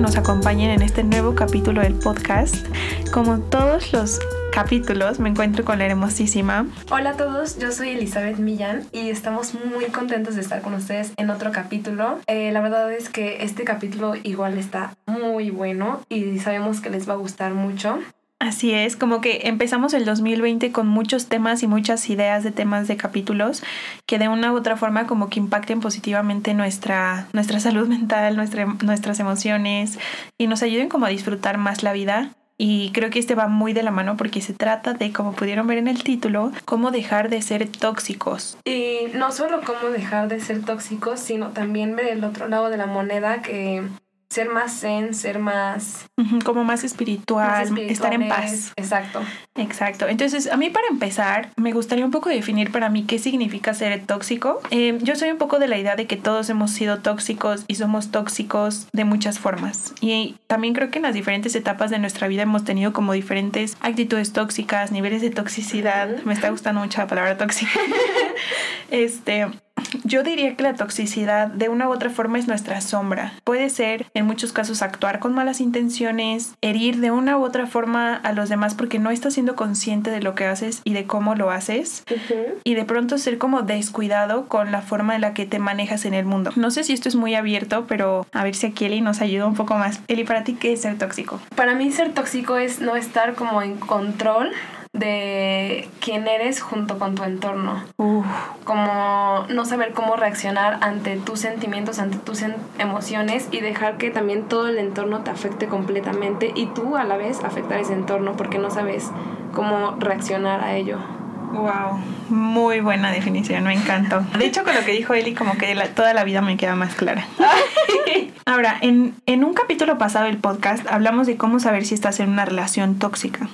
nos acompañen en este nuevo capítulo del podcast. Como todos los capítulos, me encuentro con la hermosísima. Hola a todos, yo soy Elizabeth Millán y estamos muy contentos de estar con ustedes en otro capítulo. Eh, la verdad es que este capítulo igual está muy bueno y sabemos que les va a gustar mucho. Así es, como que empezamos el 2020 con muchos temas y muchas ideas de temas de capítulos que de una u otra forma como que impacten positivamente nuestra, nuestra salud mental, nuestra, nuestras emociones y nos ayuden como a disfrutar más la vida. Y creo que este va muy de la mano porque se trata de, como pudieron ver en el título, cómo dejar de ser tóxicos. Y no solo cómo dejar de ser tóxicos, sino también ver el otro lado de la moneda que ser más zen, ser más... como más espiritual, estar en paz. Exacto. Exacto. Entonces, a mí para empezar, me gustaría un poco definir para mí qué significa ser tóxico. Eh, yo soy un poco de la idea de que todos hemos sido tóxicos y somos tóxicos de muchas formas. Y también creo que en las diferentes etapas de nuestra vida hemos tenido como diferentes actitudes tóxicas, niveles de toxicidad. Me está gustando mucho la palabra tóxica. este yo diría que la toxicidad de una u otra forma es nuestra sombra. Puede ser en muchos casos actuar con malas intenciones, herir de una u otra forma a los demás porque no estás siendo consciente de lo que haces y de cómo lo haces. Y de pronto ser como descuidado con la forma en la que te manejas en el mundo. No sé si esto es muy abierto, pero a ver si aquí Eli nos ayuda un poco más. Eli, ¿para ti qué es ser tóxico? Para mí ser tóxico es no estar como en control de quién eres junto con tu entorno. Como no saber cómo reaccionar ante tus sentimientos, ante tus emociones y dejar que también todo el entorno te afecte completamente y tú a la vez afectar ese entorno porque no sabes cómo reaccionar a ello. Wow, muy buena definición, me encantó. De hecho, con lo que dijo Eli, como que toda la vida me queda más clara. Ahora, en, en un capítulo pasado del podcast hablamos de cómo saber si estás en una relación tóxica.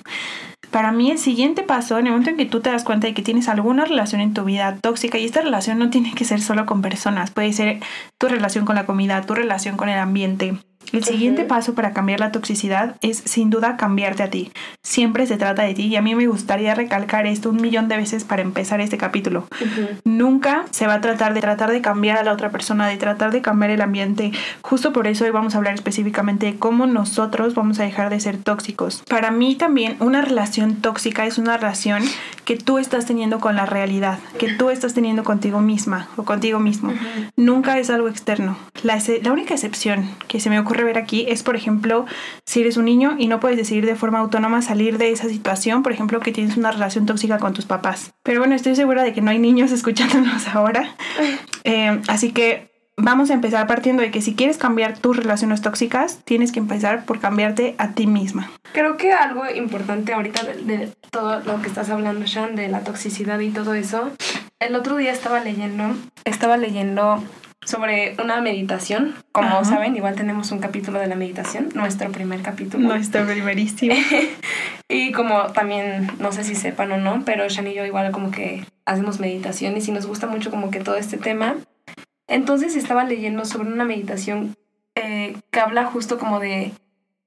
Para mí el siguiente paso, en el momento en que tú te das cuenta de que tienes alguna relación en tu vida tóxica, y esta relación no tiene que ser solo con personas, puede ser tu relación con la comida, tu relación con el ambiente, el siguiente paso para cambiar la toxicidad es sin duda cambiarte a ti. Siempre se trata de ti y a mí me gustaría recalcar esto un millón de veces para empezar este capítulo. Nunca se va a tratar de tratar de cambiar a la otra persona, de tratar de cambiar el ambiente. Justo por eso hoy vamos a hablar específicamente de cómo nosotros vamos a dejar de ser tóxicos. Para mí también una relación tóxica es una relación que tú estás teniendo con la realidad, que tú estás teniendo contigo misma o contigo mismo. Nunca es algo externo. La, la única excepción que se me ocurre ver aquí es, por ejemplo, si eres un niño y no puedes decidir de forma autónoma salir de esa situación, por ejemplo, que tienes una relación tóxica con tus papás. Pero bueno, estoy segura de que no hay niños escuchándonos ahora. Eh, así que vamos a empezar partiendo de que si quieres cambiar tus relaciones tóxicas, tienes que empezar por cambiarte a ti misma. Creo que algo importante ahorita de, de, todo lo que estás hablando, Sean, de la toxicidad y todo eso, el otro día estaba leyendo, estaba leyendo sobre una meditación. Como saben, igual tenemos un capítulo de la meditación, nuestro primer capítulo. Nuestro primerísimo. y como también, no sé si sepan o no, pero Shan y yo igual como que hacemos meditaciones y nos gusta mucho como que todo este tema. Entonces estaba leyendo sobre una meditación eh, que habla justo como de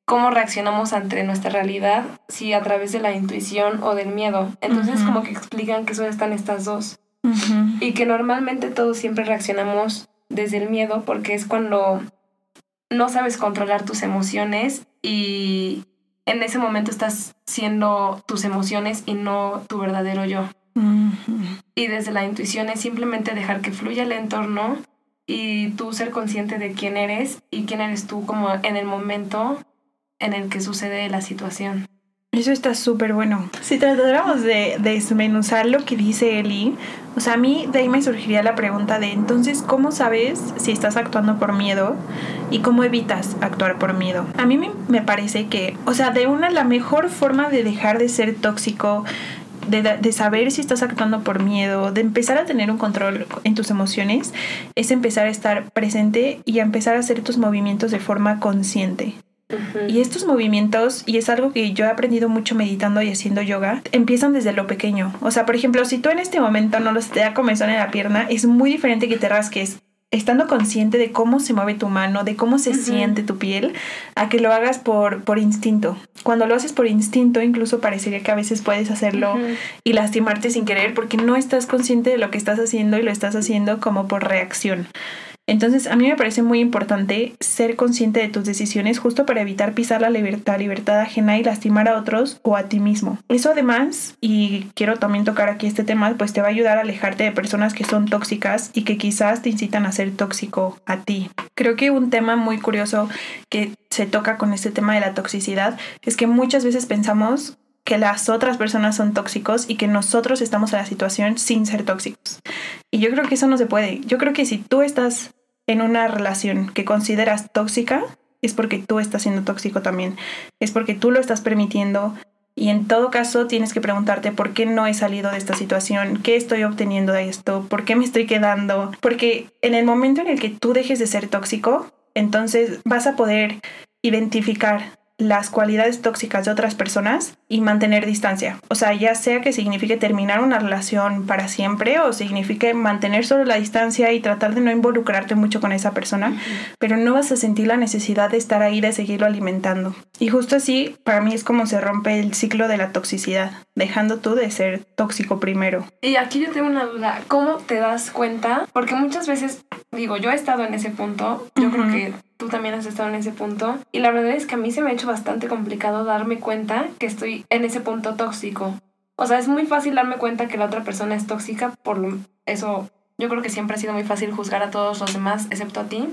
cómo reaccionamos ante nuestra realidad, si a través de la intuición o del miedo. Entonces como que explican que solo están estas dos. Y que normalmente todos siempre reaccionamos desde el miedo porque es cuando no sabes controlar tus emociones y en ese momento estás siendo tus emociones y no tu verdadero yo. Y desde la intuición es simplemente dejar que fluya el entorno y tú ser consciente de quién eres y quién eres tú como en el momento en el que sucede la situación. Eso está súper bueno. Si tratáramos de, desmenuzar lo que dice Eli, o sea, a mí de ahí me surgiría la pregunta de entonces, ¿cómo sabes si estás actuando por miedo y cómo evitas actuar por miedo? A mí me, parece que, o sea, de una, la mejor forma de dejar de ser tóxico, de, saber si estás actuando por miedo, de empezar a tener un control en tus emociones, es empezar a estar presente y a empezar a hacer tus movimientos de forma consciente. Y estos movimientos, y es algo que yo he aprendido mucho meditando y haciendo yoga, empiezan desde lo pequeño. O sea, por ejemplo, si tú en este momento no te da comezón en la pierna, es muy diferente que te rasques estando consciente de cómo se mueve tu mano, de cómo se siente tu piel, a que lo hagas por, por instinto. Cuando lo haces por instinto, incluso parecería que a veces puedes hacerlo y lastimarte sin querer porque no estás consciente de lo que estás haciendo y lo estás haciendo como por reacción. Entonces, a mí me parece muy importante ser consciente de tus decisiones justo para evitar pisar la libertad, libertad ajena y lastimar a otros o a ti mismo. Eso además, y quiero también tocar aquí este tema, pues te va a ayudar a alejarte de personas que son tóxicas y que quizás te incitan a ser tóxico a ti. Creo que un tema muy curioso que se toca con este tema de la toxicidad es que muchas veces pensamos que las otras personas son tóxicos y que nosotros estamos en la situación sin ser tóxicos. Y yo creo que eso no se puede. Yo creo que si tú estás en una relación que consideras tóxica, es porque tú estás siendo tóxico también. Es porque tú lo estás permitiendo. Y en todo caso tienes que preguntarte por qué no he salido de esta situación, qué estoy obteniendo de esto, por qué me estoy quedando. Porque en el momento en el que tú dejes de ser tóxico, entonces vas a poder identificar las cualidades tóxicas de otras personas y mantener distancia. O sea, ya sea que signifique terminar una relación para siempre o signifique mantener solo la distancia y tratar de no involucrarte mucho con esa persona, pero no vas a sentir la necesidad de estar ahí, de seguirlo alimentando. Y justo así, para mí es como se rompe el ciclo de la toxicidad, dejando tú de ser tóxico primero. Y aquí yo tengo una duda, ¿cómo te das cuenta? Porque muchas veces, digo, yo he estado en ese punto, yo creo que tú también has estado en ese punto. Y la verdad es que a mí se me ha hecho bastante complicado darme cuenta que estoy en ese punto tóxico. O sea, es muy fácil darme cuenta que la otra persona es tóxica, por lo, eso yo creo que siempre ha sido muy fácil juzgar a todos los demás, excepto a ti.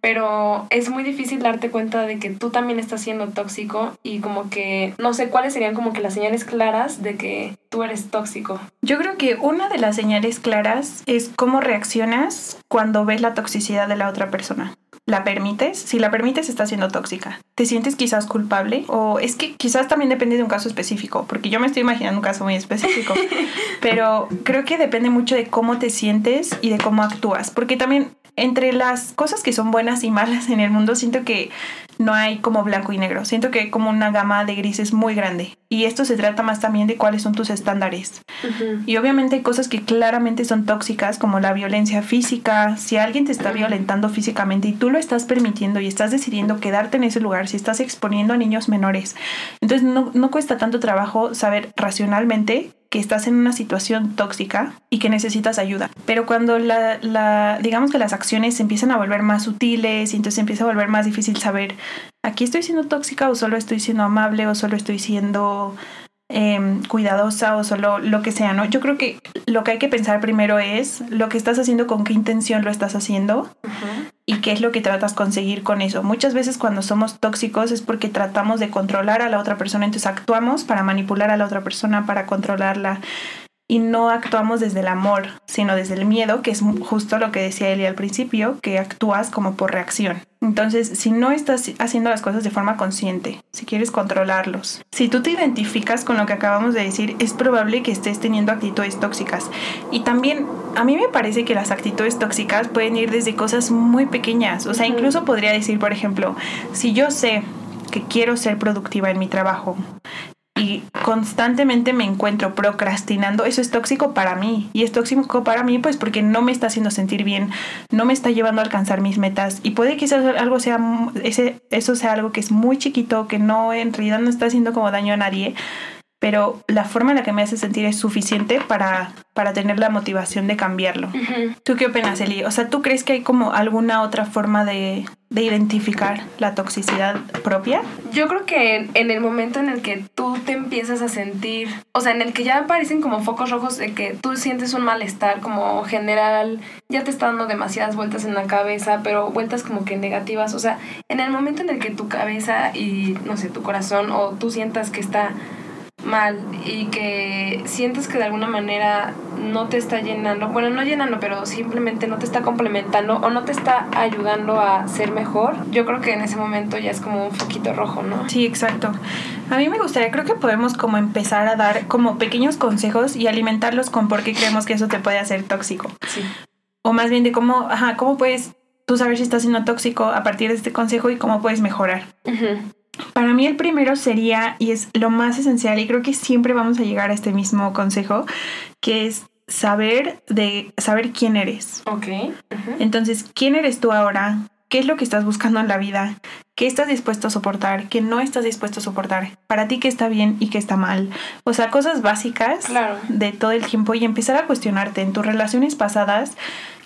Pero es muy difícil darte cuenta de que tú también estás siendo tóxico y como que no sé cuáles serían como que las señales claras de que tú eres tóxico. Yo creo que una de las señales claras es cómo reaccionas cuando ves la toxicidad de la otra persona la permites, si la permites está siendo tóxica. ¿Te sientes quizás culpable? O es que quizás también depende de un caso específico, porque yo me estoy imaginando un caso muy específico, pero creo que depende mucho de cómo te sientes y de cómo actúas, porque también entre las cosas que son buenas y malas en el mundo, siento que no hay como blanco y negro. Siento que hay como una gama de grises muy grande. Y esto se trata más también de cuáles son tus estándares. Y obviamente hay cosas que claramente son tóxicas, como la violencia física. Si alguien te está violentando físicamente y tú lo estás permitiendo y estás decidiendo quedarte en ese lugar, si estás exponiendo a niños menores, entonces no, no cuesta tanto trabajo saber racionalmente que estás en una situación tóxica y que necesitas ayuda. Pero cuando la, digamos que las acciones empiezan a volver más sutiles y entonces empieza a volver más difícil saber, aquí estoy siendo tóxica o solo estoy siendo amable o solo estoy siendo Em, cuidadosa o solo lo que sea, ¿no? Yo creo que lo que hay que pensar primero es lo que estás haciendo, con qué intención lo estás haciendo y qué es lo que tratas conseguir con eso. Muchas veces cuando somos tóxicos es porque tratamos de controlar a la otra persona, entonces actuamos para manipular a la otra persona, para controlarla y no actuamos desde el amor, sino desde el miedo, que es justo lo que decía Eli al principio, que actúas como por reacción. Entonces, si no estás haciendo las cosas de forma consciente, si quieres controlarlos, si tú te identificas con lo que acabamos de decir, es probable que estés teniendo actitudes tóxicas. Y también, a mí me parece que las actitudes tóxicas pueden ir desde cosas muy pequeñas. O sea, incluso podría decir, por ejemplo, si yo sé que quiero ser productiva en mi trabajo, constantemente me encuentro procrastinando, eso es tóxico para mí. Y es tóxico para mí pues porque no me está haciendo sentir bien, no me está llevando a alcanzar mis metas. Y puede que eso, algo sea, ese, eso sea algo que es muy chiquito, que no en realidad no está haciendo como daño a nadie, pero la forma en la que me hace sentir es suficiente para, para tener la motivación de cambiarlo. ¿Tú qué opinas, Eli? O sea, ¿tú crees que hay como alguna otra forma de, de identificar la toxicidad propia? Yo creo que en, el momento en el que tú te empiezas a sentir, o sea, en el que ya aparecen como focos rojos de que tú sientes un malestar como general, ya te está dando demasiadas vueltas en la cabeza, pero vueltas como que negativas, o sea, en el momento en el que tu cabeza y, no sé, tu corazón o tú sientas que está mal y que sientes que de alguna manera no te está llenando, bueno, no llenando, pero simplemente no te está complementando o no te está ayudando a ser mejor, yo creo que en ese momento ya es como un foquito rojo, ¿no? Sí, exacto. A mí me gustaría, creo que podemos como empezar a dar como pequeños consejos y alimentarlos con por qué creemos que eso te puede hacer tóxico. Sí. O más bien de cómo, ajá, cómo puedes tú saber si estás siendo tóxico a partir de este consejo y cómo puedes mejorar. Para mí el primero sería, y es lo más esencial, y creo que siempre vamos a llegar a este mismo consejo, que es saber de saber quién eres. Ok. Entonces, ¿quién eres tú ahora? qué es lo que estás buscando en la vida, qué estás dispuesto a soportar, qué no estás dispuesto a soportar, para ti qué está bien y qué está mal. O sea, cosas básicas de todo el tiempo y empezar a cuestionarte en tus relaciones pasadas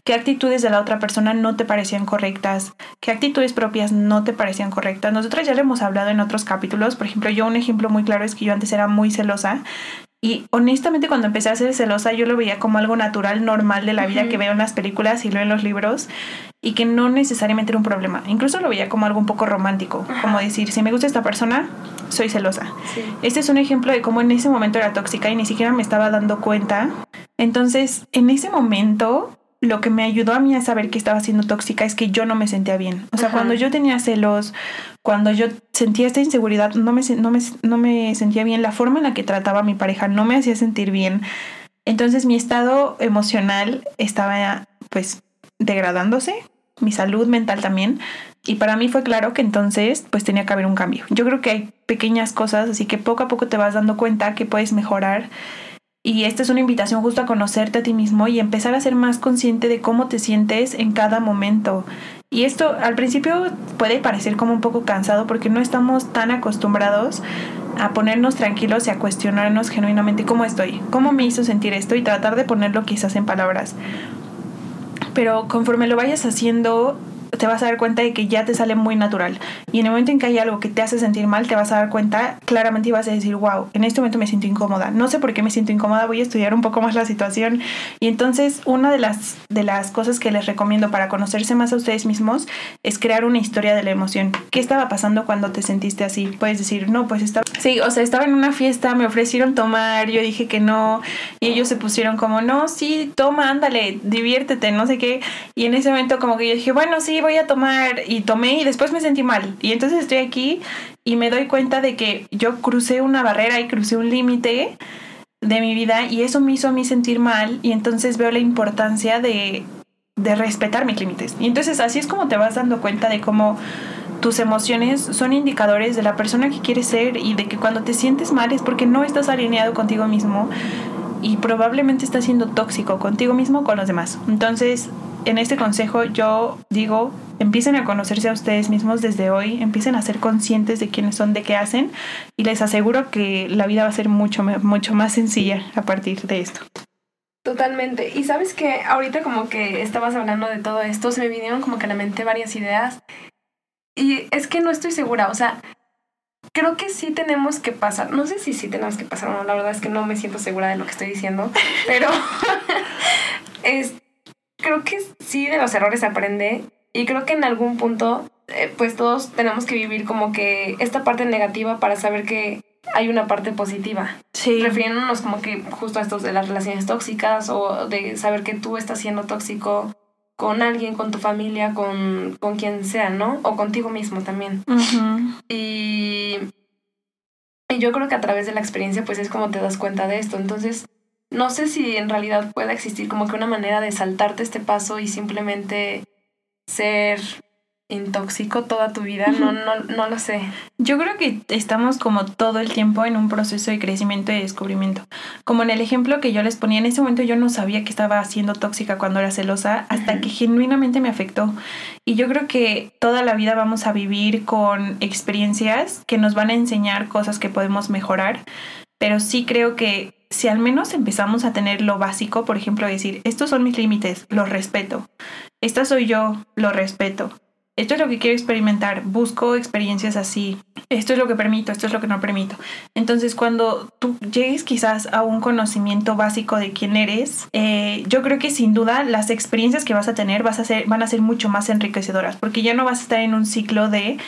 qué actitudes de la otra persona no te parecían correctas, qué actitudes propias no te parecían correctas. Nosotras ya lo hemos hablado en otros capítulos, por ejemplo, yo un ejemplo muy claro es que yo antes era muy celosa y honestamente cuando empecé a ser celosa yo lo veía como algo natural, normal de la vida que veo en las películas y leo en los libros y que no necesariamente era un problema. Incluso lo veía como algo un poco romántico, como decir, si me gusta esta persona, soy celosa. Este es un ejemplo de cómo en ese momento era tóxica y ni siquiera me estaba dando cuenta. Entonces, en ese momento lo que me ayudó a mí a saber que estaba siendo tóxica es que yo no me sentía bien. O sea, cuando yo tenía celos, cuando yo sentía esta inseguridad, no me, no, me, no me sentía bien. La forma en la que trataba a mi pareja no me hacía sentir bien. Entonces mi estado emocional estaba pues degradándose, mi salud mental también. Y para mí fue claro que entonces pues tenía que haber un cambio. Yo creo que hay pequeñas cosas, así que poco a poco te vas dando cuenta que puedes mejorar y esta es una invitación justo a conocerte a ti mismo y empezar a ser más consciente de cómo te sientes en cada momento. Y esto al principio puede parecer como un poco cansado porque no estamos tan acostumbrados a ponernos tranquilos y a cuestionarnos genuinamente cómo estoy, cómo me hizo sentir esto y tratar de ponerlo quizás en palabras. Pero conforme lo vayas haciendo, te vas a dar cuenta de que ya te sale muy natural. Y en el momento en que hay algo que te hace sentir mal, te vas a dar cuenta claramente y vas a decir, wow, en este momento me siento incómoda. No sé por qué me siento incómoda, voy a estudiar un poco más la situación. Y entonces una de las, de las cosas que les recomiendo para conocerse más a ustedes mismos es crear una historia de la emoción. ¿Qué estaba pasando cuando te sentiste así? Puedes decir, no, pues estaba... Sí, o sea, estaba en una fiesta, me ofrecieron tomar, yo dije que no, y ellos se pusieron como, no, sí, toma, ándale, diviértete, no sé qué. Y en ese momento como que yo dije, bueno, sí, voy a tomar y tomé y después me sentí mal. Y entonces estoy aquí y me doy cuenta de que yo crucé una barrera y crucé un límite de mi vida y eso me hizo a mí sentir mal y entonces veo la importancia de, de respetar mis límites. Y entonces así es como te vas dando cuenta de cómo tus emociones son indicadores de la persona que quieres ser y de que cuando te sientes mal es porque no estás alineado contigo mismo y probablemente estás siendo tóxico contigo mismo o con los demás. Entonces, en este consejo yo digo, empiecen a conocerse a ustedes mismos desde hoy, empiecen a ser conscientes de quiénes son, de qué hacen y les aseguro que la vida va a ser mucho, mucho más sencilla a partir de esto. Totalmente. Y sabes que ahorita como que estabas hablando de todo esto, se me vinieron como que a la mente varias ideas. Y es que no estoy segura, o sea, creo que sí tenemos que pasar, no sé si sí tenemos que pasar o no, la verdad es que no me siento segura de lo que estoy diciendo, pero es, creo que sí de los errores se aprende y creo que en algún punto eh, pues todos tenemos que vivir como que esta parte negativa para saber que hay una parte positiva. Sí. Refiriéndonos como que justo a estos de las relaciones tóxicas o de saber que tú estás siendo tóxico con alguien, con tu familia, con, con quien sea, ¿no? O contigo mismo también. y, y yo creo que a través de la experiencia pues es como te das cuenta de esto. Entonces, no sé si en realidad pueda existir como que una manera de saltarte este paso y simplemente ser intóxico toda tu vida, no, no, no lo sé. Yo creo que estamos como todo el tiempo en un proceso de crecimiento y descubrimiento. Como en el ejemplo que yo les ponía, en ese momento yo no sabía que estaba siendo tóxica cuando era celosa hasta que genuinamente me afectó. Y yo creo que toda la vida vamos a vivir con experiencias que nos van a enseñar cosas que podemos mejorar, pero sí creo que si al menos empezamos a tener lo básico, por ejemplo, decir, estos son mis límites, los respeto. Esta soy yo, lo respeto esto es lo que quiero experimentar, busco experiencias así, esto es lo que permito, esto es lo que no permito. Entonces, cuando tú llegues quizás a un conocimiento básico de quién eres, eh, yo creo que sin duda las experiencias que vas a tener vas a ser, van a ser mucho más enriquecedoras, porque ya no vas a estar en un ciclo de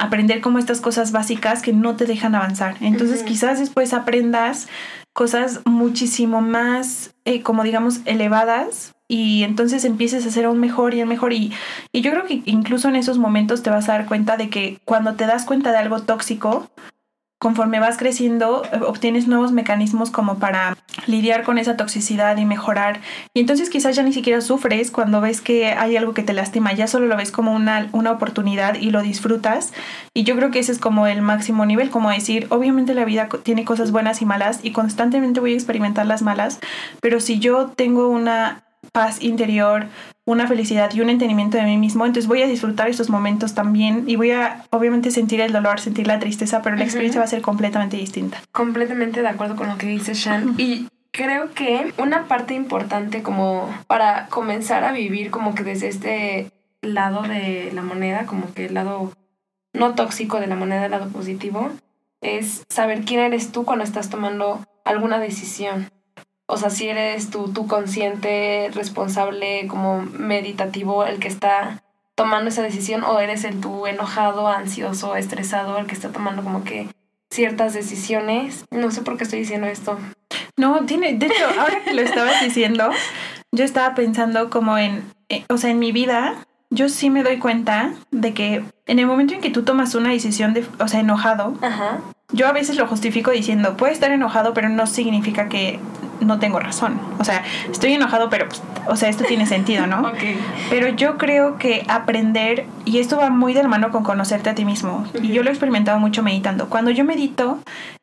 aprender como estas cosas básicas que no te dejan avanzar. Entonces, quizás después aprendas cosas muchísimo más, eh, como digamos, elevadas y entonces empieces a hacer aún mejor y mejor. Y, y yo creo que incluso en esos momentos te vas a dar cuenta de que cuando te das cuenta de algo tóxico, conforme vas creciendo, obtienes nuevos mecanismos como para lidiar con esa toxicidad y mejorar. Y entonces quizás ya ni siquiera sufres cuando ves que hay algo que te lastima, ya solo lo ves como una, una oportunidad y lo disfrutas. Y yo creo que ese es como el máximo nivel, como decir, obviamente la vida tiene cosas buenas y malas y constantemente voy a experimentar las malas, pero si yo tengo una paz interior, una felicidad y un entendimiento de mí mismo, entonces voy a disfrutar estos momentos también y voy a obviamente sentir el dolor, sentir la tristeza, pero la experiencia va a ser completamente distinta. Completamente de acuerdo con lo que dice Shan. Y creo que una parte importante como para comenzar a vivir como que desde este lado de la moneda, como que el lado no tóxico de la moneda, el lado positivo, es saber quién eres tú cuando estás tomando alguna decisión. O sea, si eres tú, tú consciente, responsable, como meditativo, el que está tomando esa decisión, o eres el tú enojado, ansioso, estresado, el que está tomando como que ciertas decisiones. No sé por qué estoy diciendo esto. No, tiene, de hecho, ahora que lo estabas diciendo, yo estaba pensando como en, eh, o sea, en mi vida, yo sí me doy cuenta de que en el momento en que tú tomas una decisión de, o sea, enojado, Ajá. yo a veces lo justifico diciendo, puede estar enojado, pero no significa que no tengo razón. O sea, estoy enojado, pero, pues, o sea, esto tiene sentido, ¿no? Ok. Pero yo creo que aprender, y esto va muy de la mano con conocerte a ti mismo, y yo lo he experimentado mucho meditando. Cuando yo medito,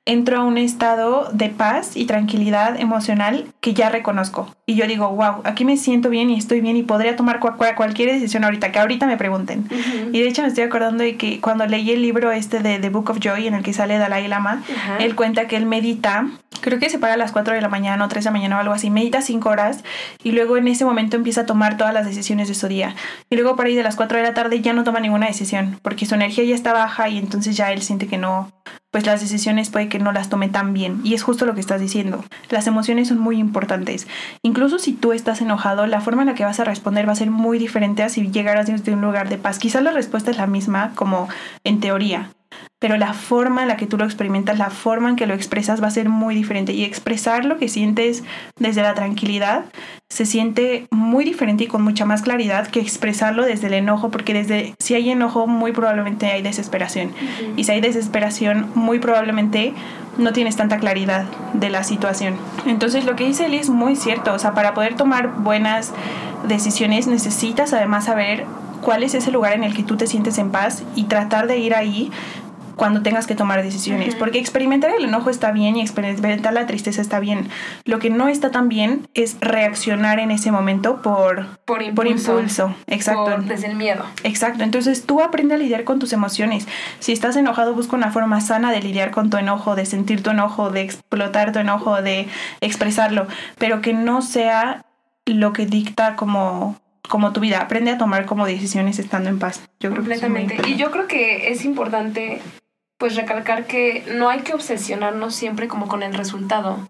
entro a un estado de paz y tranquilidad emocional que ya reconozco. Y yo digo, wow, aquí me siento bien y estoy bien y podría tomar cual- cual- cualquier decisión ahorita, que ahorita me pregunten. Y de hecho me estoy acordando de que cuando leí el libro este de The Book of Joy, en el que sale Dalai Lama, él cuenta que él medita, creo que se para a las 4 de la mañana o 3 de la mañana o algo así, medita 5 horas y luego en ese momento empieza a tomar todas las decisiones de su día. Y luego para ahí de las 4 de la tarde ya no toma ninguna decisión, porque su energía ya está baja y entonces ya él siente que no, pues las decisiones puede que no las tome tan bien. Y es justo lo que estás diciendo. Las emociones son muy importantes. Incluso si tú estás enojado, la forma en la que vas a responder va a ser muy diferente a si llegaras desde un lugar de paz. Quizás la respuesta es la misma como en teoría, pero la forma en la que tú lo experimentas, la forma en que lo expresas va a ser muy diferente. Y expresar lo que sientes desde la tranquilidad se siente muy diferente y con mucha más claridad que expresarlo desde el enojo, porque desde si hay enojo, muy probablemente hay desesperación. Y si hay desesperación, muy probablemente no tienes tanta claridad de la situación. Entonces lo que dice Eli es muy cierto, o sea, para poder tomar buenas decisiones necesitas además saber cuál es ese lugar en el que tú te sientes en paz y tratar de ir ahí cuando tengas que tomar decisiones, Ujú. porque experimentar el enojo está bien y experimentar la tristeza está bien. Lo que no está tan bien es reaccionar en ese momento por, Por impulso. por impulso. Exacto. Por- desde el miedo. Exacto, entonces tú aprende a lidiar con tus emociones. Si estás enojado, busca una forma sana de lidiar con tu enojo, de sentir tu enojo, de explotar tu enojo, de expresarlo, pero que no sea lo que dicta como, como tu vida. Aprende a tomar como decisiones estando en paz. Yo creo que eso es muy Completamente. Y yo creo que es importante pues recalcar que no hay que obsesionarnos siempre como con el resultado.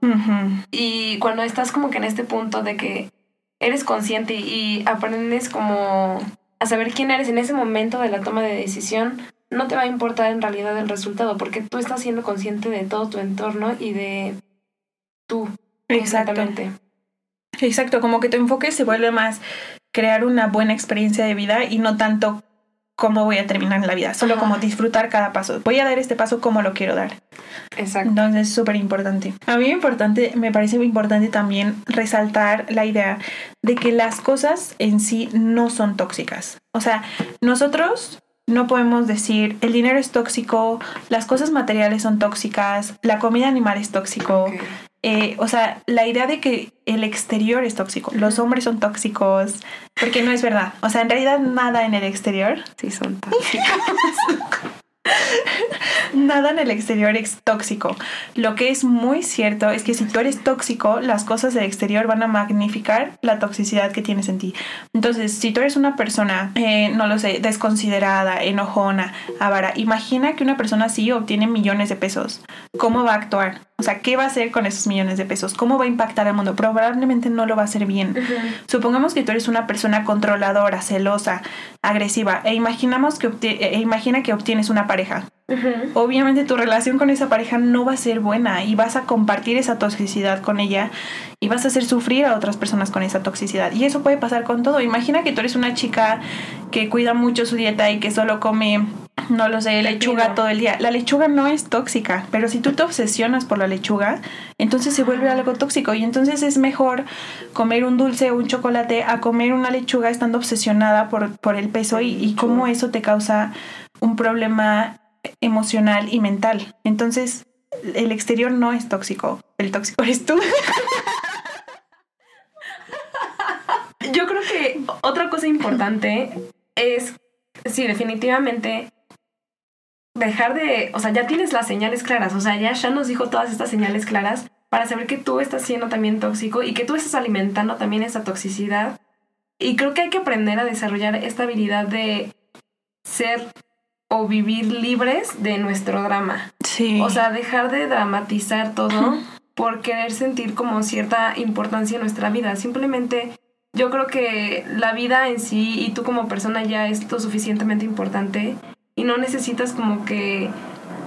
Y cuando estás como que en este punto de que eres consciente y aprendes como a saber quién eres en ese momento de la toma de decisión, no te va a importar en realidad el resultado porque tú estás siendo consciente de todo tu entorno y de tú. Exacto. completamente. Exacto, como que tu enfoque se vuelve más crear una buena experiencia de vida y no tanto cómo voy a terminar en la vida, solo Ajá. como disfrutar cada paso. Voy a dar este paso como lo quiero dar. Exacto. Entonces es súper importante. A mí importante, me parece muy importante también resaltar la idea de que las cosas en sí no son tóxicas. O sea, nosotros no podemos decir el dinero es tóxico, las cosas materiales son tóxicas, la comida animal es tóxico. Ok. Eh, o sea, la idea de que el exterior es tóxico, los hombres son tóxicos, porque no es verdad. O sea, en realidad nada en el exterior Sí, son tóxicos. Nada en el exterior es tóxico. Lo que es muy cierto es que si tú eres tóxico, las cosas del exterior van a magnificar la toxicidad que tienes en ti. Entonces, si tú eres una persona, eh, no lo sé, desconsiderada, enojona, avara, imagina que una persona así obtiene millones de pesos. ¿Cómo va a actuar? O sea, ¿qué va a hacer con esos millones de pesos? ¿Cómo va a impactar al mundo? Probablemente no lo va a hacer bien. Supongamos que tú eres una persona controladora, celosa, agresiva, e imaginamos que obti- e imagina que obtienes una pareja. Obviamente tu relación con esa pareja no va a ser buena y vas a compartir esa toxicidad con ella y vas a hacer sufrir a otras personas con esa toxicidad. Y eso puede pasar con todo. Imagina que tú eres una chica que cuida mucho su dieta y que solo come, no lo sé, lechuga todo el día. La lechuga no es tóxica, pero si tú te obsesionas por la lechuga, entonces se vuelve algo tóxico y entonces es mejor comer un dulce o un chocolate a comer una lechuga estando obsesionada por, por el peso y, y cómo eso te causa un problema emocional y mental. Entonces, el exterior no es tóxico, el tóxico eres tú. Yo creo que otra cosa importante es, sí, definitivamente dejar de, o sea, ya tienes las señales claras, o sea, ya, ya nos dijo todas estas señales claras para saber que tú estás siendo también tóxico y que tú estás alimentando también esa toxicidad. Y creo que hay que aprender a desarrollar esta habilidad de ser o vivir libres de nuestro drama. Sí. O sea, dejar de dramatizar todo por querer sentir como cierta importancia en nuestra vida. Simplemente yo creo que la vida en sí y tú como persona ya es lo suficientemente importante y no necesitas como que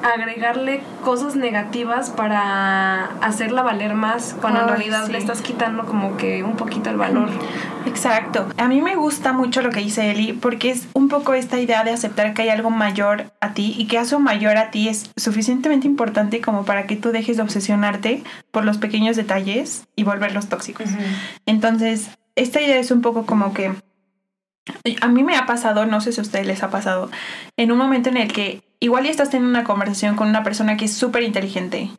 agregarle cosas negativas para hacerla valer más cuando en realidad le estás quitando como que un poquito el valor. Exacto. A mí me gusta mucho lo que dice Eli porque es un poco esta idea de aceptar que hay algo mayor a ti y que eso mayor a ti es suficientemente importante como para que tú dejes de obsesionarte por los pequeños detalles y volverlos tóxicos. Entonces, esta idea es un poco como que a mí me ha pasado, no sé si a ustedes les ha pasado, en un momento en el que igual ya estás teniendo una conversación con una persona que es súper inteligente.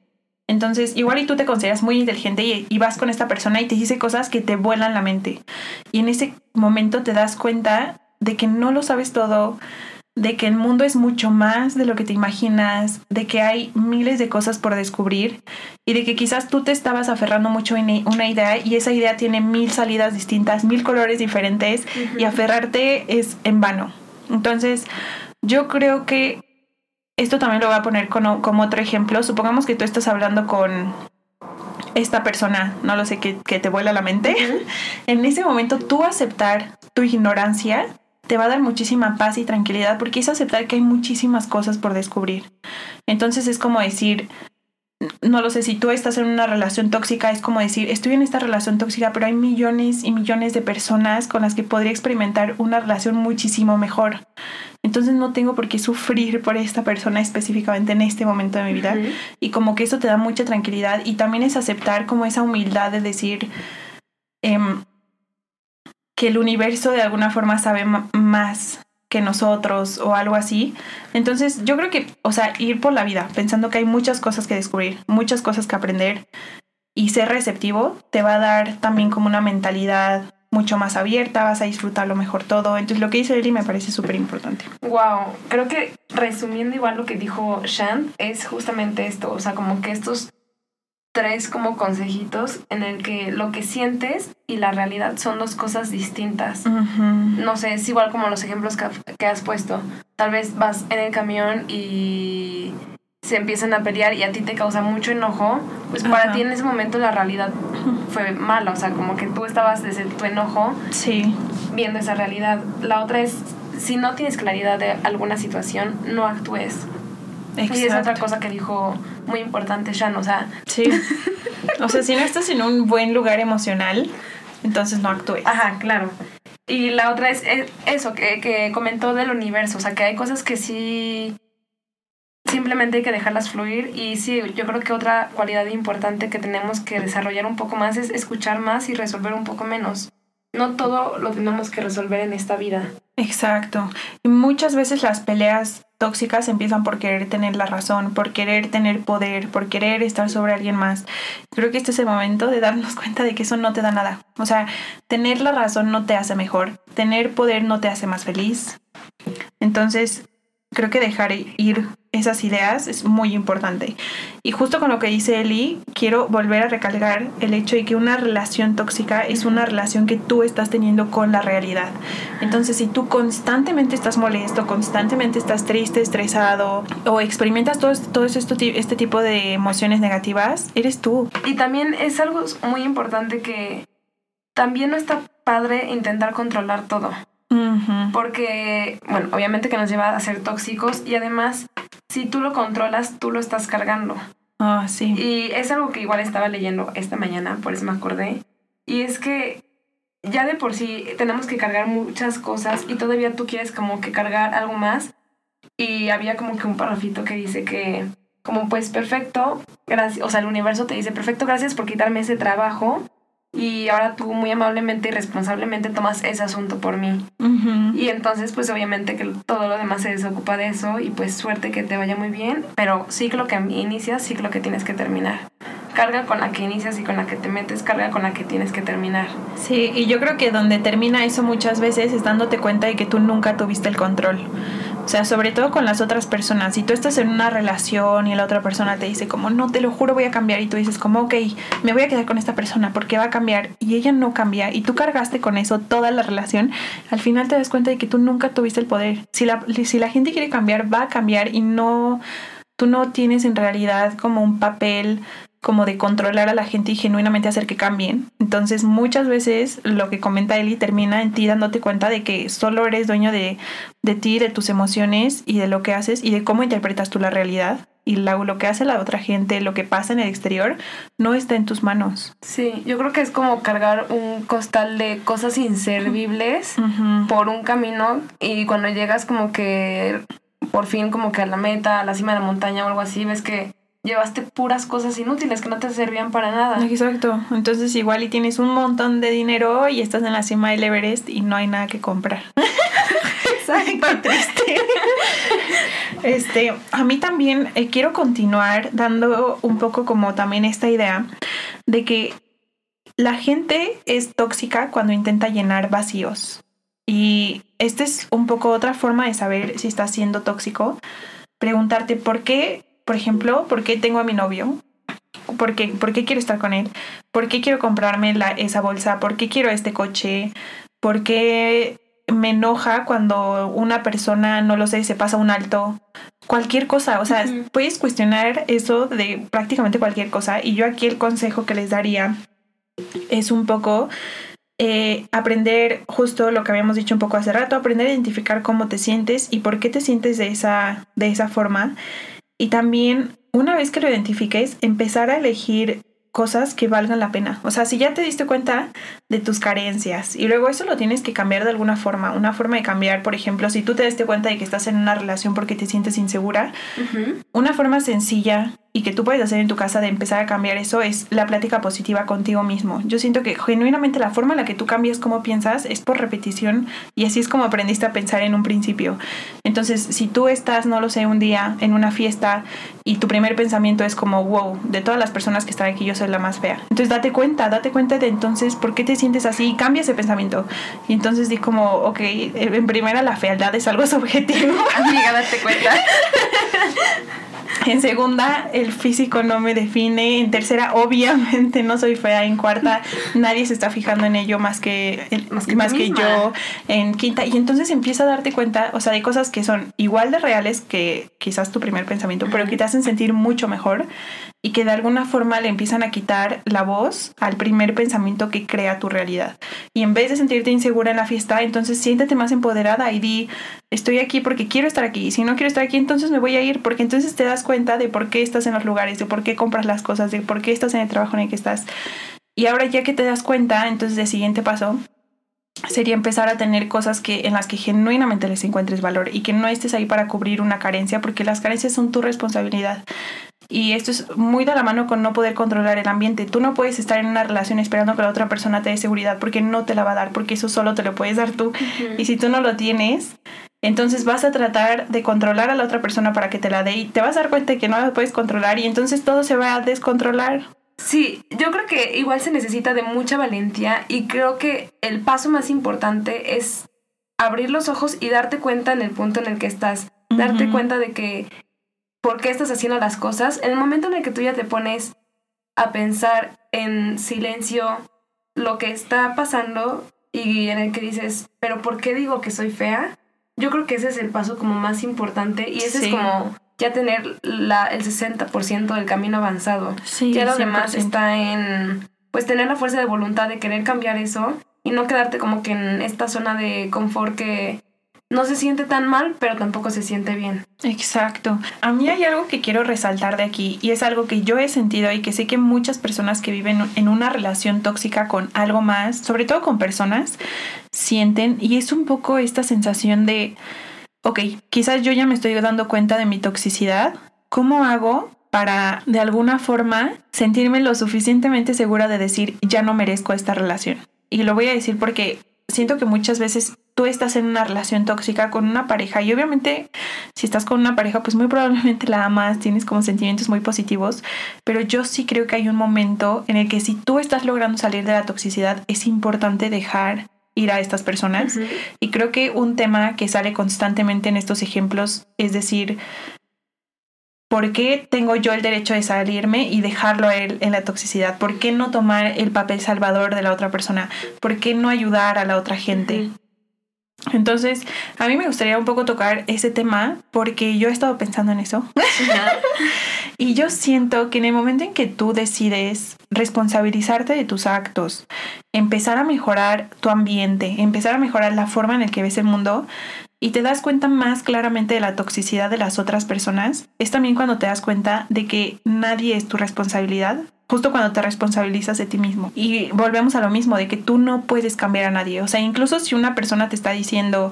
Entonces, igual y tú te consideras muy inteligente y, vas con esta persona y te dice cosas que te vuelan la mente. Y en ese momento te das cuenta de que no lo sabes todo, de que el mundo es mucho más de lo que te imaginas, de que hay miles de cosas por descubrir y de que quizás tú te estabas aferrando mucho en una idea y esa idea tiene mil salidas distintas, mil colores diferentes y aferrarte es en vano. Entonces, yo creo que esto también lo voy a poner como, otro ejemplo. Supongamos que tú estás hablando con esta persona, no lo sé, que, te vuela la mente. En ese momento tú aceptar tu ignorancia te va a dar muchísima paz y tranquilidad porque es aceptar que hay muchísimas cosas por descubrir. Entonces es como decir, no lo sé, si tú estás en una relación tóxica, es como decir, estoy en esta relación tóxica, pero hay millones y millones de personas con las que podría experimentar una relación muchísimo mejor. Entonces no tengo por qué sufrir por esta persona específicamente en este momento de mi vida. Y como que eso te da mucha tranquilidad y también es aceptar como esa humildad de decir, em, que el universo de alguna forma sabe más que nosotros o algo así. Entonces yo creo que, o sea, ir por la vida pensando que hay muchas cosas que descubrir, muchas cosas que aprender y ser receptivo te va a dar también como una mentalidad mucho más abierta, vas a disfrutar lo mejor todo. Entonces lo que dice Eli me parece súper importante. Wow, creo que resumiendo igual lo que dijo Shan, es justamente esto, o sea, como que estos tres como consejitos en el que lo que sientes y la realidad son dos cosas distintas. No sé, es igual como los ejemplos que, has puesto. Tal vez vas en el camión y se empiezan a pelear y a ti te causa mucho enojo, pues para ti en ese momento la realidad fue mala, o sea, como que tú estabas desde tu enojo sí. viendo esa realidad. La otra es, si no tienes claridad de alguna situación, no actúes. Y es otra cosa que dijo muy importante Shan, o sea... Sí. O sea, si no estás en un buen lugar emocional, entonces no actúes. Ajá, claro. Y la otra es, eso, que, que comentó del universo, o sea, que hay cosas que sí simplemente hay que dejarlas fluir y sí, yo creo que otra cualidad importante que tenemos que desarrollar un poco más es escuchar más y resolver un poco menos. No todo lo tenemos que resolver en esta vida. Exacto. Y muchas veces las peleas tóxicas empiezan por querer tener la razón, por querer tener poder, por querer estar sobre alguien más. Creo que este es el momento de darnos cuenta de que eso no te da nada. O sea, tener la razón no te hace mejor, tener poder no te hace más feliz. Entonces, creo que dejar ir esas ideas es muy importante. Y justo con lo que dice Eli, quiero volver a recalcar el hecho de que una relación tóxica es una relación que tú estás teniendo con la realidad. Entonces, si tú constantemente estás molesto, constantemente estás triste, estresado o experimentas todo, todo este, este tipo de emociones negativas, eres tú. Y también es algo muy importante que también no está padre intentar controlar todo. Porque, bueno, obviamente que nos lleva a ser tóxicos y además, si tú lo controlas, tú lo estás cargando. Ah, sí. Y es algo que igual estaba leyendo esta mañana, por eso me acordé. Y es que ya de por sí tenemos que cargar muchas cosas y todavía tú quieres como que cargar algo más. Y había como que un parrafito que dice que, como pues perfecto, gracias, o sea, el universo te dice perfecto, gracias por quitarme ese trabajo y ahora tú muy amablemente y responsablemente tomas ese asunto por mí. Y entonces pues obviamente que todo lo demás se desocupa de eso y pues suerte que te vaya muy bien, pero ciclo que inicia, ciclo que tienes que terminar. carga con la que inicias y con la que te metes, carga con la que tienes que terminar. Sí, y yo creo que donde termina eso muchas veces es dándote cuenta de que tú nunca tuviste el control. Sea, sobre todo con las otras personas. Si tú estás en una relación y la otra persona te dice como, no, te lo juro, voy a cambiar. Y tú dices como, ok, me voy a quedar con esta persona porque va a cambiar. Y ella no cambia. Y tú cargaste con eso toda la relación. Al final te das cuenta de que tú nunca tuviste el poder. Si la, si la gente quiere cambiar, va a cambiar y no, tú no tienes en realidad como un papel como de controlar a la gente y genuinamente hacer que cambien. Entonces muchas veces lo que comenta Eli termina en ti dándote cuenta de que solo eres dueño de, de ti, de tus emociones y de lo que haces y de cómo interpretas tú la realidad. Y lo que hace la otra gente, lo que pasa en el exterior, no está en tus manos. Sí, yo creo que es como cargar un costal de cosas inservibles por un camino y cuando llegas como que por fin como que a la meta, a la cima de la montaña o algo así, ves que llevaste puras cosas inútiles que no te servían para nada. Exacto. Entonces igual y tienes un montón de dinero y estás en la cima del Everest y no hay nada que comprar. Exacto. triste. Este, a mí también eh, quiero continuar dando un poco como también esta idea de que la gente es tóxica cuando intenta llenar vacíos. Y esta es un poco otra forma de saber si estás siendo tóxico. Preguntarte por qué por ejemplo, ¿por qué tengo a mi novio? ¿Por qué, ¿Por qué quiero estar con él? ¿Por qué quiero comprarme la, esa bolsa? ¿Por qué quiero este coche? ¿Por qué me enoja cuando una persona, no lo sé, se pasa un alto? Cualquier cosa, o sea, puedes cuestionar eso de prácticamente cualquier cosa. Y yo aquí el consejo que les daría es un poco eh, aprender justo lo que habíamos dicho un poco hace rato, aprender a identificar cómo te sientes y por qué te sientes de esa, de esa forma y también, una vez que lo identifiques, empezar a elegir cosas que valgan la pena. O sea, si ya te diste cuenta de tus carencias y luego eso lo tienes que cambiar de alguna forma. Una forma de cambiar, por ejemplo, si tú te diste cuenta de que estás en una relación porque te sientes insegura, una forma sencilla y que tú puedes hacer en tu casa de empezar a cambiar eso es la plática positiva contigo mismo. Yo siento que genuinamente la forma en la que tú cambias cómo piensas es por repetición y así es como aprendiste a pensar en un principio. Entonces, si tú estás, no lo sé, un día en una fiesta y tu primer pensamiento es como, wow, de todas las personas que están aquí yo soy la más fea. Entonces, date cuenta, date cuenta de entonces por qué te sientes así y cambia ese pensamiento. Y entonces di como, ok, en primera la fealdad es algo subjetivo. Amiga, date cuenta. En segunda, el físico no me define. En tercera, obviamente no soy fea. En cuarta, nadie se está fijando en ello más que, más que, yo. En quinta, y entonces empieza a darte cuenta, o sea, de cosas que son igual de reales que quizás tu primer pensamiento, pero que te hacen sentir mucho mejor y que de alguna forma le empiezan a quitar la voz al primer pensamiento que crea tu realidad. Y en vez de sentirte insegura en la fiesta, entonces siéntete más empoderada y di, estoy aquí porque quiero estar aquí. Y si no quiero estar aquí, entonces me voy a ir, porque entonces te das cuenta de por qué estás en los lugares, de por qué compras las cosas, de por qué estás en el trabajo en el que estás. Y ahora ya que te das cuenta, entonces el siguiente paso sería empezar a tener cosas que en las que genuinamente les encuentres valor y que no estés ahí para cubrir una carencia porque las carencias son tu responsabilidad y esto es muy de la mano con no poder controlar el ambiente. Tú no puedes estar en una relación esperando que la otra persona te dé seguridad porque no te la va a dar, porque eso solo te lo puedes dar tú. Y si tú no lo tienes, entonces vas a tratar de controlar a la otra persona para que te la dé y te vas a dar cuenta de que no la puedes controlar y entonces todo se va a descontrolar. Sí, yo creo que igual se necesita de mucha valentía y creo que el paso más importante es abrir los ojos y darte cuenta en el punto en el que estás. Darte cuenta de que por qué estás haciendo las cosas, en el momento en el que tú ya te pones a pensar en silencio lo que está pasando y en el que dices, pero ¿por qué digo que soy fea? Yo creo que ese es el paso como más importante y ese es como ya tener la, el 60% del camino avanzado. ya lo demás está en pues tener la fuerza de voluntad de querer cambiar eso y no quedarte como que en esta zona de confort que no se siente tan mal, pero tampoco se siente bien. Exacto. A mí hay algo que quiero resaltar de aquí y es algo que yo he sentido y que sé que muchas personas que viven en una relación tóxica con algo más, sobre todo con personas, sienten y es un poco esta sensación de, ok, quizás yo ya me estoy dando cuenta de mi toxicidad, ¿cómo hago para de alguna forma sentirme lo suficientemente segura de decir ya no merezco esta relación? Y lo voy a decir porque siento que muchas veces tú estás en una relación tóxica con una pareja y obviamente si estás con una pareja pues muy probablemente la amas, tienes como sentimientos muy positivos, pero yo sí creo que hay un momento en el que si tú estás logrando salir de la toxicidad es importante dejar ir a estas personas y creo que un tema que sale constantemente en estos ejemplos es decir, ¿Por qué tengo yo el derecho de salirme y dejarlo a él en la toxicidad? ¿Por qué no tomar el papel salvador de la otra persona? ¿Por qué no ayudar a la otra gente? Entonces, a mí me gustaría un poco tocar ese tema porque yo he estado pensando en eso. y yo siento que en el momento en que tú decides responsabilizarte de tus actos, empezar a mejorar tu ambiente, empezar a mejorar la forma en la que ves el mundo, y te das cuenta más claramente de la toxicidad de las otras personas, es también cuando te das cuenta de que nadie es tu responsabilidad, justo cuando te responsabilizas de ti mismo. Y volvemos a lo mismo, de que tú no puedes cambiar a nadie. O sea, incluso si una persona te está diciendo,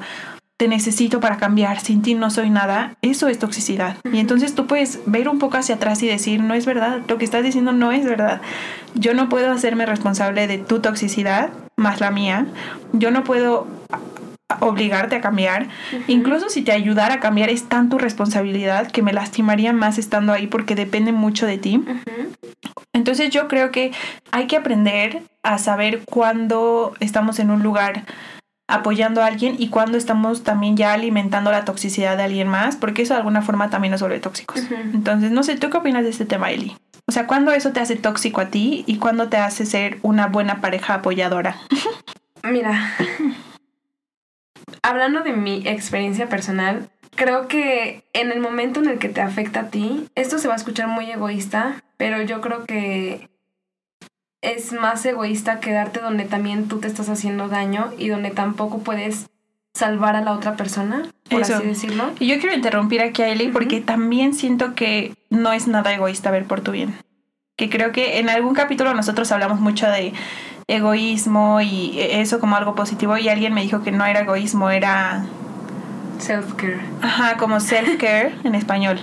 te necesito para cambiar, sin ti no soy nada, eso es toxicidad. Y entonces tú puedes ver un poco hacia atrás y decir, no es verdad, lo que estás diciendo no es verdad. Yo no puedo hacerme responsable de tu toxicidad más la mía. Yo no puedo obligarte a cambiar. Incluso si te ayudara a cambiar es tan tu responsabilidad que me lastimaría más estando ahí porque depende mucho de ti. Entonces yo creo que hay que aprender a saber cuándo estamos en un lugar apoyando a alguien y cuándo estamos también ya alimentando la toxicidad de alguien más, porque eso de alguna forma también nos vuelve tóxicos. Entonces, no sé, ¿tú qué opinas de este tema, Eli? O sea, ¿cuándo eso te hace tóxico a ti y cuándo te hace ser una buena pareja apoyadora? Mira, hablando de mi experiencia personal, creo que en el momento en el que te afecta a ti, esto se va a escuchar muy egoísta, pero yo creo que es más egoísta quedarte donde también tú te estás haciendo daño y donde tampoco puedes salvar a la otra persona, por así decirlo. Y yo quiero interrumpir aquí a Eli porque también siento que no es nada egoísta ver por tu bien. Que creo que en algún capítulo nosotros hablamos mucho de egoísmo y eso como algo positivo y alguien me dijo que no era egoísmo, era... Self-care. Ajá, como self-care en español.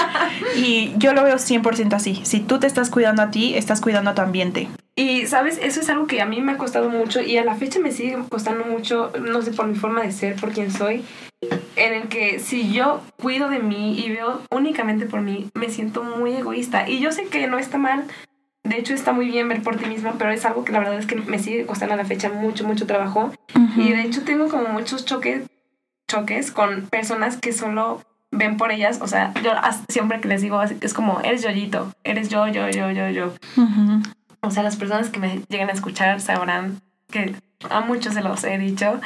y yo lo veo 100% así. Si tú te estás cuidando a ti, estás cuidando a tu ambiente. Y, ¿sabes? Eso es algo que a mí me ha costado mucho y a la fecha me sigue costando mucho, no sé, por mi forma de ser, por quien soy, en el que si yo cuido de mí y veo únicamente por mí, me siento muy egoísta. Y yo sé que no está mal, de hecho, está muy bien ver por ti misma, pero es algo que la verdad es que me sigue costando a la fecha mucho, mucho trabajo. Y de hecho tengo como muchos choques, choques con personas que solo ven por ellas. O sea, yo siempre que les digo, es como, eres yoyito, eres yo, yo, yo, yo, yo. O sea, las personas que me llegan a escuchar sabrán que a muchos se los he dicho.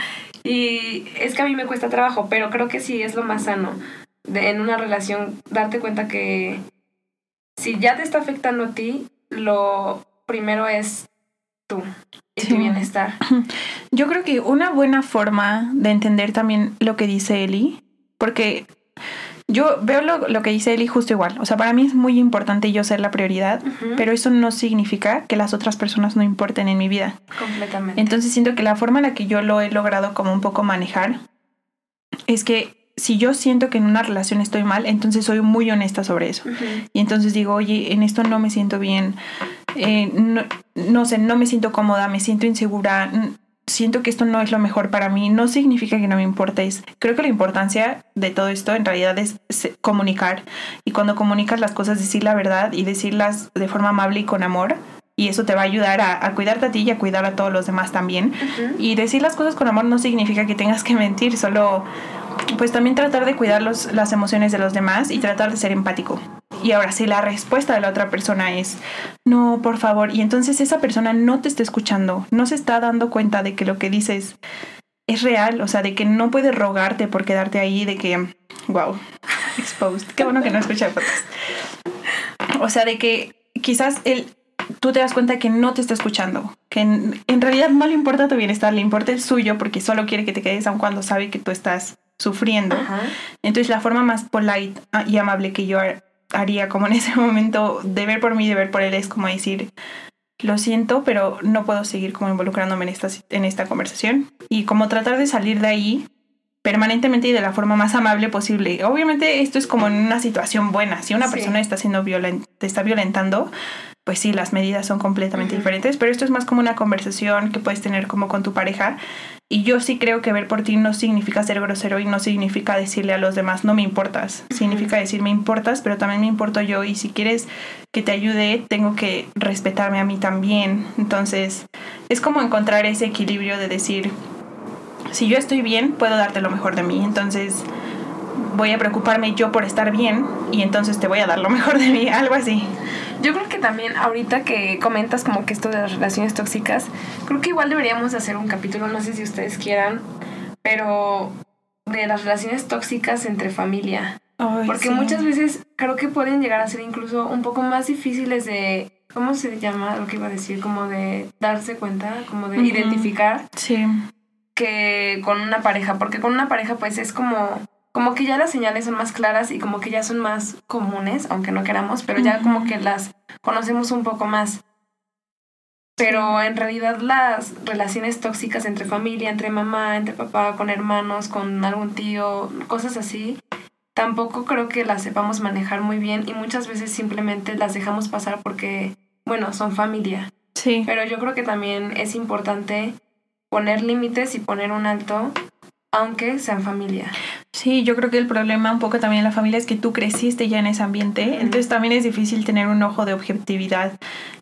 Y es que a mí me cuesta trabajo, pero creo que sí es lo más sano de, en una relación darte cuenta que si ya te está afectando a ti, lo primero es tú y tu bienestar. Yo creo que una buena forma de entender también lo que dice Eli, porque yo veo lo, que dice Eli justo igual. O sea, para mí es muy importante yo ser la prioridad, pero eso no significa que las otras personas no importen en mi vida. Completamente. Entonces siento que la forma en la que yo lo he logrado como un poco manejar es que si yo siento que en una relación estoy mal, entonces soy muy honesta sobre eso. Y entonces digo, oye, en esto no me siento bien, eh, no, no, sé, no me siento cómoda, me siento insegura, siento que esto no es lo mejor para mí. No significa que no me importes. Creo que la importancia de todo esto en realidad es comunicar. Y cuando comunicas las cosas, decir la verdad y decirlas de forma amable y con amor. Y eso te va a ayudar a, cuidarte a ti y a cuidar a todos los demás también. Y decir las cosas con amor no significa que tengas que mentir, solo pues también tratar de cuidar los, las emociones de los demás y tratar de ser empático. Y ahora, si la respuesta de la otra persona es, no, por favor, y entonces esa persona no te está escuchando, no se está dando cuenta de que lo que dices es real, o sea, de que no puede rogarte por quedarte ahí, de que, wow, exposed, qué bueno que no escucha el podcast. O sea, de que quizás él, tú te das cuenta que no te está escuchando, que en, en realidad no le importa tu bienestar, le importa el suyo porque solo quiere que te quedes aun cuando sabe que tú estás sufriendo. Entonces la forma más polite ah, y amable que yo haría como en ese momento de ver por mí, de ver por él, es como decir, lo siento, pero no puedo seguir como involucrándome en esta, en esta conversación. Y como tratar de salir de ahí permanentemente y de la forma más amable posible. Obviamente esto es como en una situación buena. Si una persona está siendo violenta, te está violentando, pues sí, las medidas son completamente diferentes, pero esto es más como una conversación que puedes tener como con tu pareja. Y yo sí creo que ver por ti no significa ser grosero y no significa decirle a los demás no me importas. Significa decir me importas, pero también me importo yo y si quieres que te ayude, tengo que respetarme a mí también. Entonces, es como encontrar ese equilibrio de decir, si yo estoy bien, puedo darte lo mejor de mí. Entonces, voy a preocuparme yo por estar bien y entonces te voy a dar lo mejor de mí, algo así. Yo creo que también ahorita que comentas como que esto de las relaciones tóxicas, creo que igual deberíamos hacer un capítulo, no sé si ustedes quieran, pero de las relaciones tóxicas entre familia. Porque muchas veces creo que pueden llegar a ser incluso un poco más difíciles de, ¿cómo se llama lo que iba a decir? Como de darse cuenta, como de identificar. Sí. Que con una pareja, porque con una pareja pues es como como que ya las señales son más claras y como que ya son más comunes, aunque no queramos, pero ya como que las conocemos un poco más. Pero en realidad las relaciones tóxicas entre familia, entre mamá, entre papá, con hermanos, con algún tío, cosas así, tampoco creo que las sepamos manejar muy bien y muchas veces simplemente las dejamos pasar porque, bueno, son familia. Sí. Pero yo creo que también es importante poner límites y poner un alto aunque sean familia. Sí, yo creo que el problema un poco también en la familia es que tú creciste ya en ese ambiente, entonces también es difícil tener un ojo de objetividad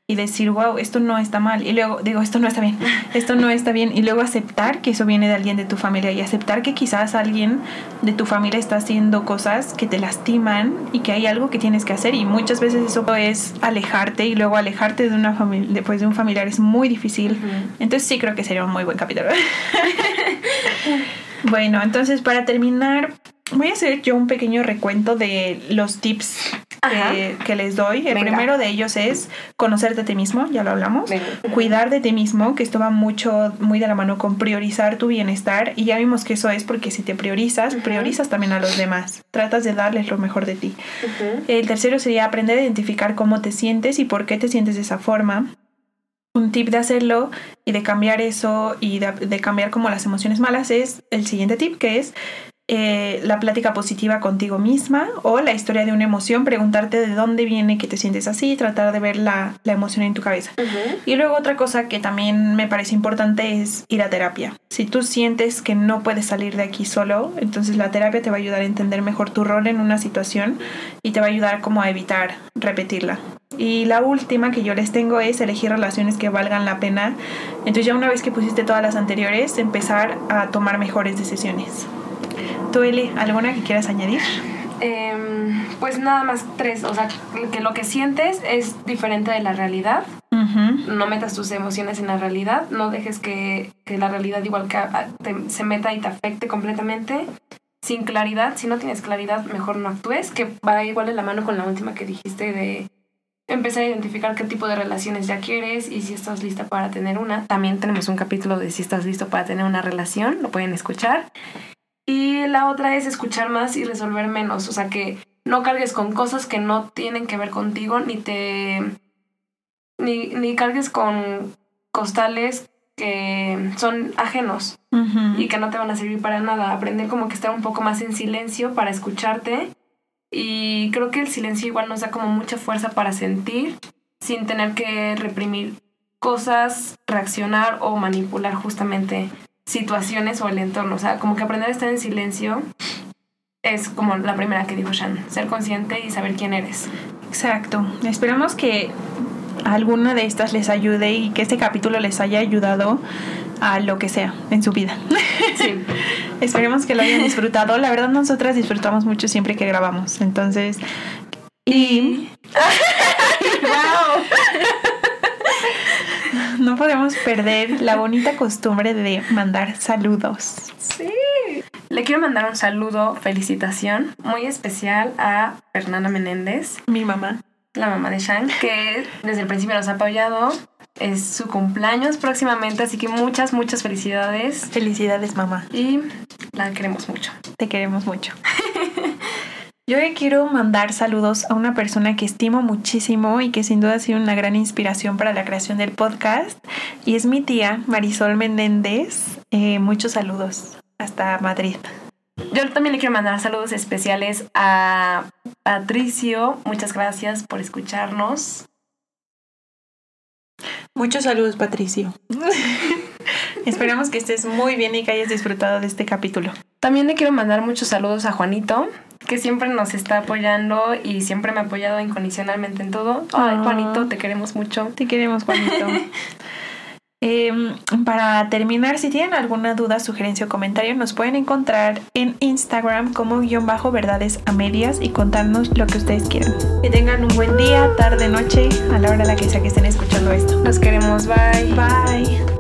y decir, wow, esto no está mal. Y luego digo, esto no está bien, esto no está bien. Y luego aceptar que eso viene de alguien de tu familia y aceptar que quizás alguien de tu familia está haciendo cosas que te lastiman y que hay algo que tienes que hacer. Y muchas veces eso es alejarte y luego alejarte de, una familia, después de un familiar es muy difícil. Entonces sí creo que sería un muy buen capítulo. bueno, entonces para terminar, voy a hacer yo un pequeño recuento de los tips que, les doy. El primero de ellos es conocerte a ti mismo, ya lo hablamos. Cuidar de ti mismo, que esto va mucho, muy de la mano con priorizar tu bienestar. Y ya vimos que eso es porque si te priorizas, priorizas también a los demás. Tratas de darles lo mejor de ti. El tercero sería aprender a identificar cómo te sientes y por qué te sientes de esa forma un tip de hacerlo y de cambiar eso y de, de, cambiar como las emociones malas es el siguiente tip que es eh, la plática positiva contigo misma o la historia de una emoción, preguntarte de dónde viene que te sientes así, tratar de ver la, emoción en tu cabeza. Y luego otra cosa que también me parece importante es ir a terapia. Si tú sientes que no puedes salir de aquí solo, entonces la terapia te va a ayudar a entender mejor tu rol en una situación y te va a ayudar como a evitar repetirla. Y la última que yo les tengo es elegir relaciones que valgan la pena. Entonces ya una vez que pusiste todas las anteriores, empezar a tomar mejores decisiones. ¿Tú, Eli, alguna que quieras añadir? Em, pues nada más tres. O sea, que lo que sientes es diferente de la realidad. No metas tus emociones en la realidad. No dejes que, la realidad igual que se meta y te afecte completamente. Sin claridad. Si no tienes claridad, mejor no actúes. Que va igual de la mano con la última que dijiste de empezar a identificar qué tipo de relaciones ya quieres y si estás lista para tener una. También tenemos un capítulo de si estás listo para tener una relación. Lo pueden escuchar. Y la otra es escuchar más y resolver menos. O sea, que no cargues con cosas que no tienen que ver contigo, ni te. ni, ni cargues con costales que son ajenos y que no te van a servir para nada. Aprender como que estar un poco más en silencio para escucharte. Y creo que el silencio igual nos da como mucha fuerza para sentir sin tener que reprimir cosas, reaccionar o manipular justamente situaciones o el entorno. O sea, como que aprender a estar en silencio es como la primera que dijo Shan, ser consciente y saber quién eres. Exacto. Esperamos que alguna de estas les ayude y que este capítulo les haya ayudado a lo que sea en su vida. Sí. Esperemos que lo hayan disfrutado. La verdad nosotras disfrutamos mucho siempre que grabamos. Entonces... Y... ¡Wow! No podemos perder la bonita costumbre de mandar saludos. Sí. Le quiero mandar un saludo, felicitación muy especial a Fernanda Menéndez. Mi mamá. La mamá de Shan, que desde el principio nos ha apoyado. Es su cumpleaños próximamente, así que muchas, muchas felicidades. Felicidades, mamá. Y la queremos mucho. Te queremos mucho. Yo le quiero mandar saludos a una persona que estimo muchísimo y que sin duda ha sido una gran inspiración para la creación del podcast. Y es mi tía Marisol Menéndez. Eh, muchos saludos hasta Madrid. Yo también le quiero mandar saludos especiales a Patricio. Muchas gracias por escucharnos. Muchos saludos, Patricio. Esperamos que estés muy bien y que hayas disfrutado de este capítulo. También le quiero mandar muchos saludos a Juanito, que siempre nos está apoyando y siempre me ha apoyado incondicionalmente en todo. Ay, Ah. Juanito, te queremos mucho. Te queremos, Juanito. Em, para terminar, si tienen alguna duda, sugerencia o comentario, nos pueden encontrar en Instagram como guion bajo verdades a medias y contarnos lo que ustedes quieran. Que tengan un buen día, tarde, noche, a la hora a la que sea que estén escuchando esto. Los queremos, bye. Bye.